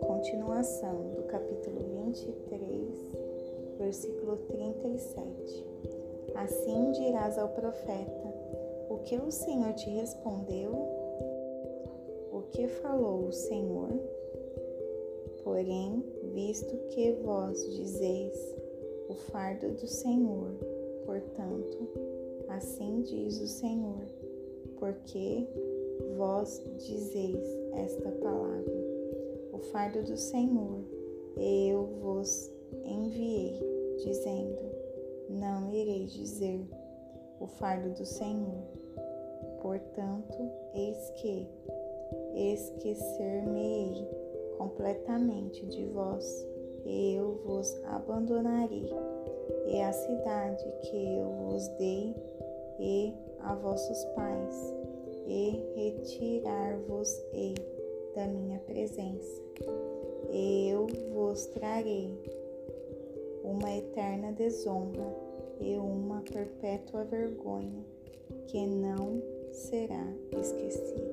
Continuação do capítulo 23, versículo 37. Assim dirás ao profeta: O que o Senhor te respondeu? O que falou o Senhor? Porém, visto que vós dizeis o fardo do Senhor, portanto, assim diz o Senhor, porque vós dizeis esta palavra, o fardo do Senhor, eu vos enviei, dizendo: Não irei dizer o fardo do Senhor. Portanto, eis que esquecer-me-ei completamente de vós, e eu vos abandonarei, e a cidade que eu vos dei, e a vossos pais, e retirar-vos-ei da minha presença. Eu vos trarei uma eterna desonra e uma perpétua vergonha que não será esquecida.